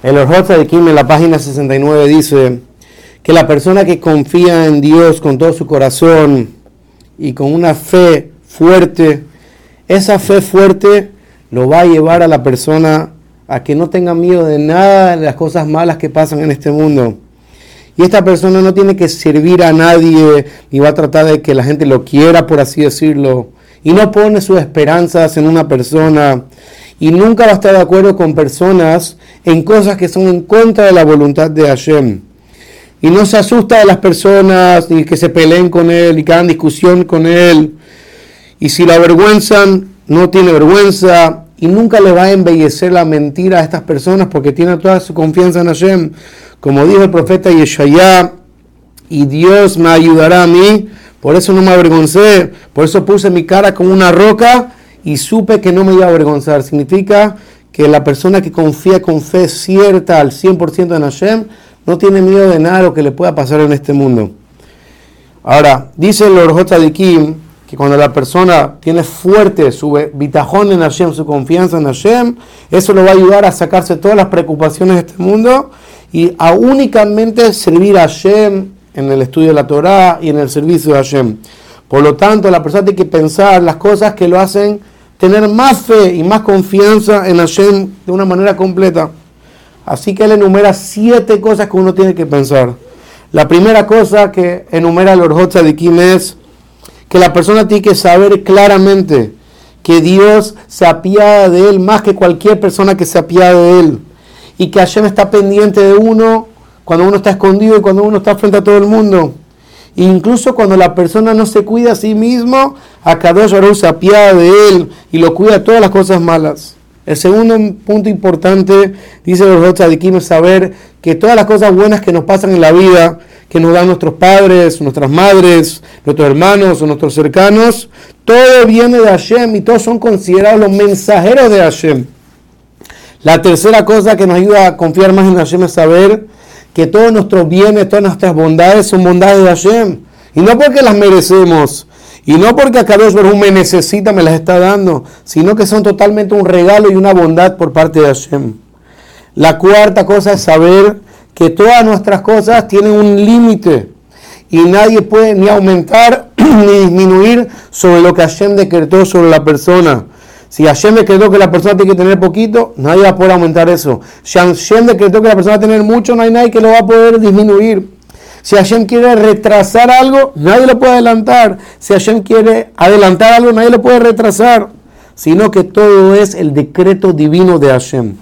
El Orjot Kim en la página 69 dice que la persona que confía en Dios con todo su corazón y con una fe fuerte, esa fe fuerte lo va a llevar a la persona a que no tenga miedo de nada de las cosas malas que pasan en este mundo. Y esta persona no tiene que servir a nadie, ni va a tratar de que la gente lo quiera, por así decirlo. Y no pone sus esperanzas en una persona. Y nunca va a estar de acuerdo con personas en cosas que son en contra de la voluntad de Hashem. Y no se asusta de las personas, ni que se peleen con él, ni que hagan discusión con él. Y si la avergüenzan, no tiene vergüenza y nunca le va a embellecer la mentira a estas personas porque tiene toda su confianza en Hashem. Como dijo el profeta Yeshayá, y Dios me ayudará a mí, por eso no me avergoncé, por eso puse mi cara como una roca y supe que no me iba a avergonzar. Significa que la persona que confía con fe cierta al 100% en Hashem no tiene miedo de nada lo que le pueda pasar en este mundo. Ahora, dice el Orjota de Kim, que cuando la persona tiene fuerte su bitajón en Hashem, su confianza en Hashem, eso lo va a ayudar a sacarse todas las preocupaciones de este mundo y a únicamente servir a Hashem en el estudio de la Torah y en el servicio de Hashem. Por lo tanto, la persona tiene que pensar las cosas que lo hacen tener más fe y más confianza en Hashem de una manera completa. Así que él enumera siete cosas que uno tiene que pensar. La primera cosa que enumera el Orjot de Kim es que la persona tiene que saber claramente que Dios se apiada de él más que cualquier persona que se apiada de él. Y que Hashem está pendiente de uno cuando uno está escondido y cuando uno está frente a todo el mundo. Incluso cuando la persona no se cuida a sí mismo, a Kadosh se apiada de él y lo cuida de todas las cosas malas. El segundo punto importante, dice los de Kim, es saber que todas las cosas buenas que nos pasan en la vida que nos dan nuestros padres, nuestras madres, nuestros hermanos o nuestros cercanos, todo viene de Hashem y todos son considerados los mensajeros de Hashem. La tercera cosa que nos ayuda a confiar más en Hashem es saber que todos nuestros bienes, todas nuestras bondades son bondades de Hashem. Y no porque las merecemos, y no porque Akadosh Baruj me necesita, me las está dando, sino que son totalmente un regalo y una bondad por parte de Hashem. La cuarta cosa es saber que todas nuestras cosas tienen un límite y nadie puede ni aumentar ni disminuir sobre lo que Hashem decretó sobre la persona. Si Hashem decretó que la persona tiene que tener poquito, nadie va a poder aumentar eso. Si Hashem decretó que la persona va a tener mucho, no hay nadie que lo va a poder disminuir. Si Hashem quiere retrasar algo, nadie lo puede adelantar. Si Hashem quiere adelantar algo, nadie lo puede retrasar. Sino que todo es el decreto divino de Hashem.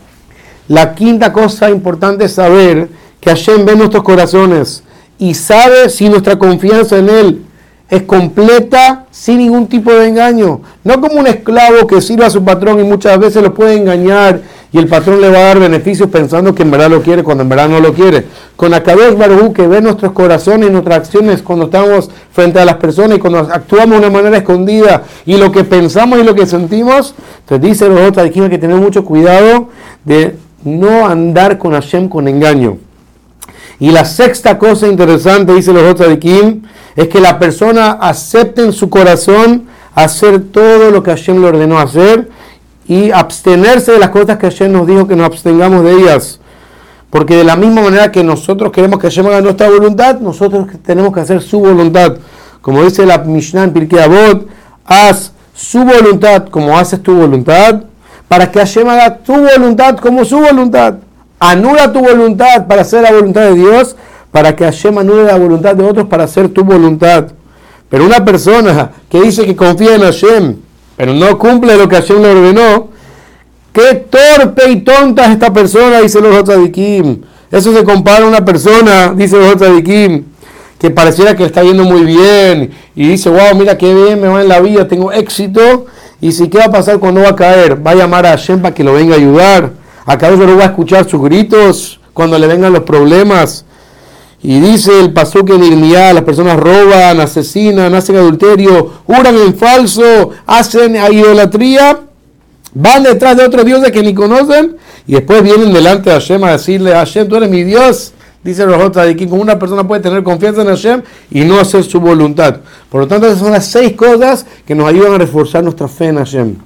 La quinta cosa importante es saber que Hashem ve nuestros corazones y sabe si nuestra confianza en Él es completa sin ningún tipo de engaño. No como un esclavo que sirve a su patrón y muchas veces lo puede engañar y el patrón le va a dar beneficios pensando que en verdad lo quiere cuando en verdad no lo quiere. Con Akadosh Baruj que ve nuestros corazones y nuestras acciones cuando estamos frente a las personas y cuando actuamos de una manera escondida y lo que pensamos y lo que sentimos, entonces dice los otros que tener mucho cuidado de no andar con Hashem con engaño. Y la sexta cosa interesante, dice los otros de Kim, es que la persona acepte en su corazón hacer todo lo que Hashem le ordenó hacer y abstenerse de las cosas que Hashem nos dijo que nos abstengamos de ellas. Porque de la misma manera que nosotros queremos que Hashem haga nuestra voluntad, nosotros tenemos que hacer su voluntad. Como dice la Mishnah en Pirkei Avot, haz su voluntad como haces tu voluntad, para que Hashem haga tu voluntad como su voluntad. Anula tu voluntad para hacer la voluntad de Dios, para que Hashem anule la voluntad de otros para hacer tu voluntad. Pero una persona que dice que confía en Hashem, pero no cumple lo que Hashem le ordenó, qué torpe y tonta es esta persona, dice los Kim. Eso se compara a una persona, dice los Kim, que pareciera que está yendo muy bien y dice, wow, mira qué bien me va en la vida, tengo éxito. Y si qué va a pasar cuando va a caer, va a llamar a Hashem para que lo venga a ayudar ¿Acaso no va a escuchar sus gritos cuando le vengan los problemas? Y dice el pasuk en Irmiá, las personas roban, asesinan, hacen adulterio, juran en falso, hacen idolatría, van detrás de otros dioses que ni conocen y después vienen delante de Hashem a decirle, Hashem, tú eres mi Dios. Dice Rojota de que como una persona puede tener confianza en Hashem y no hacer su voluntad. Por lo tanto, esas son las seis cosas que nos ayudan a reforzar nuestra fe en Hashem.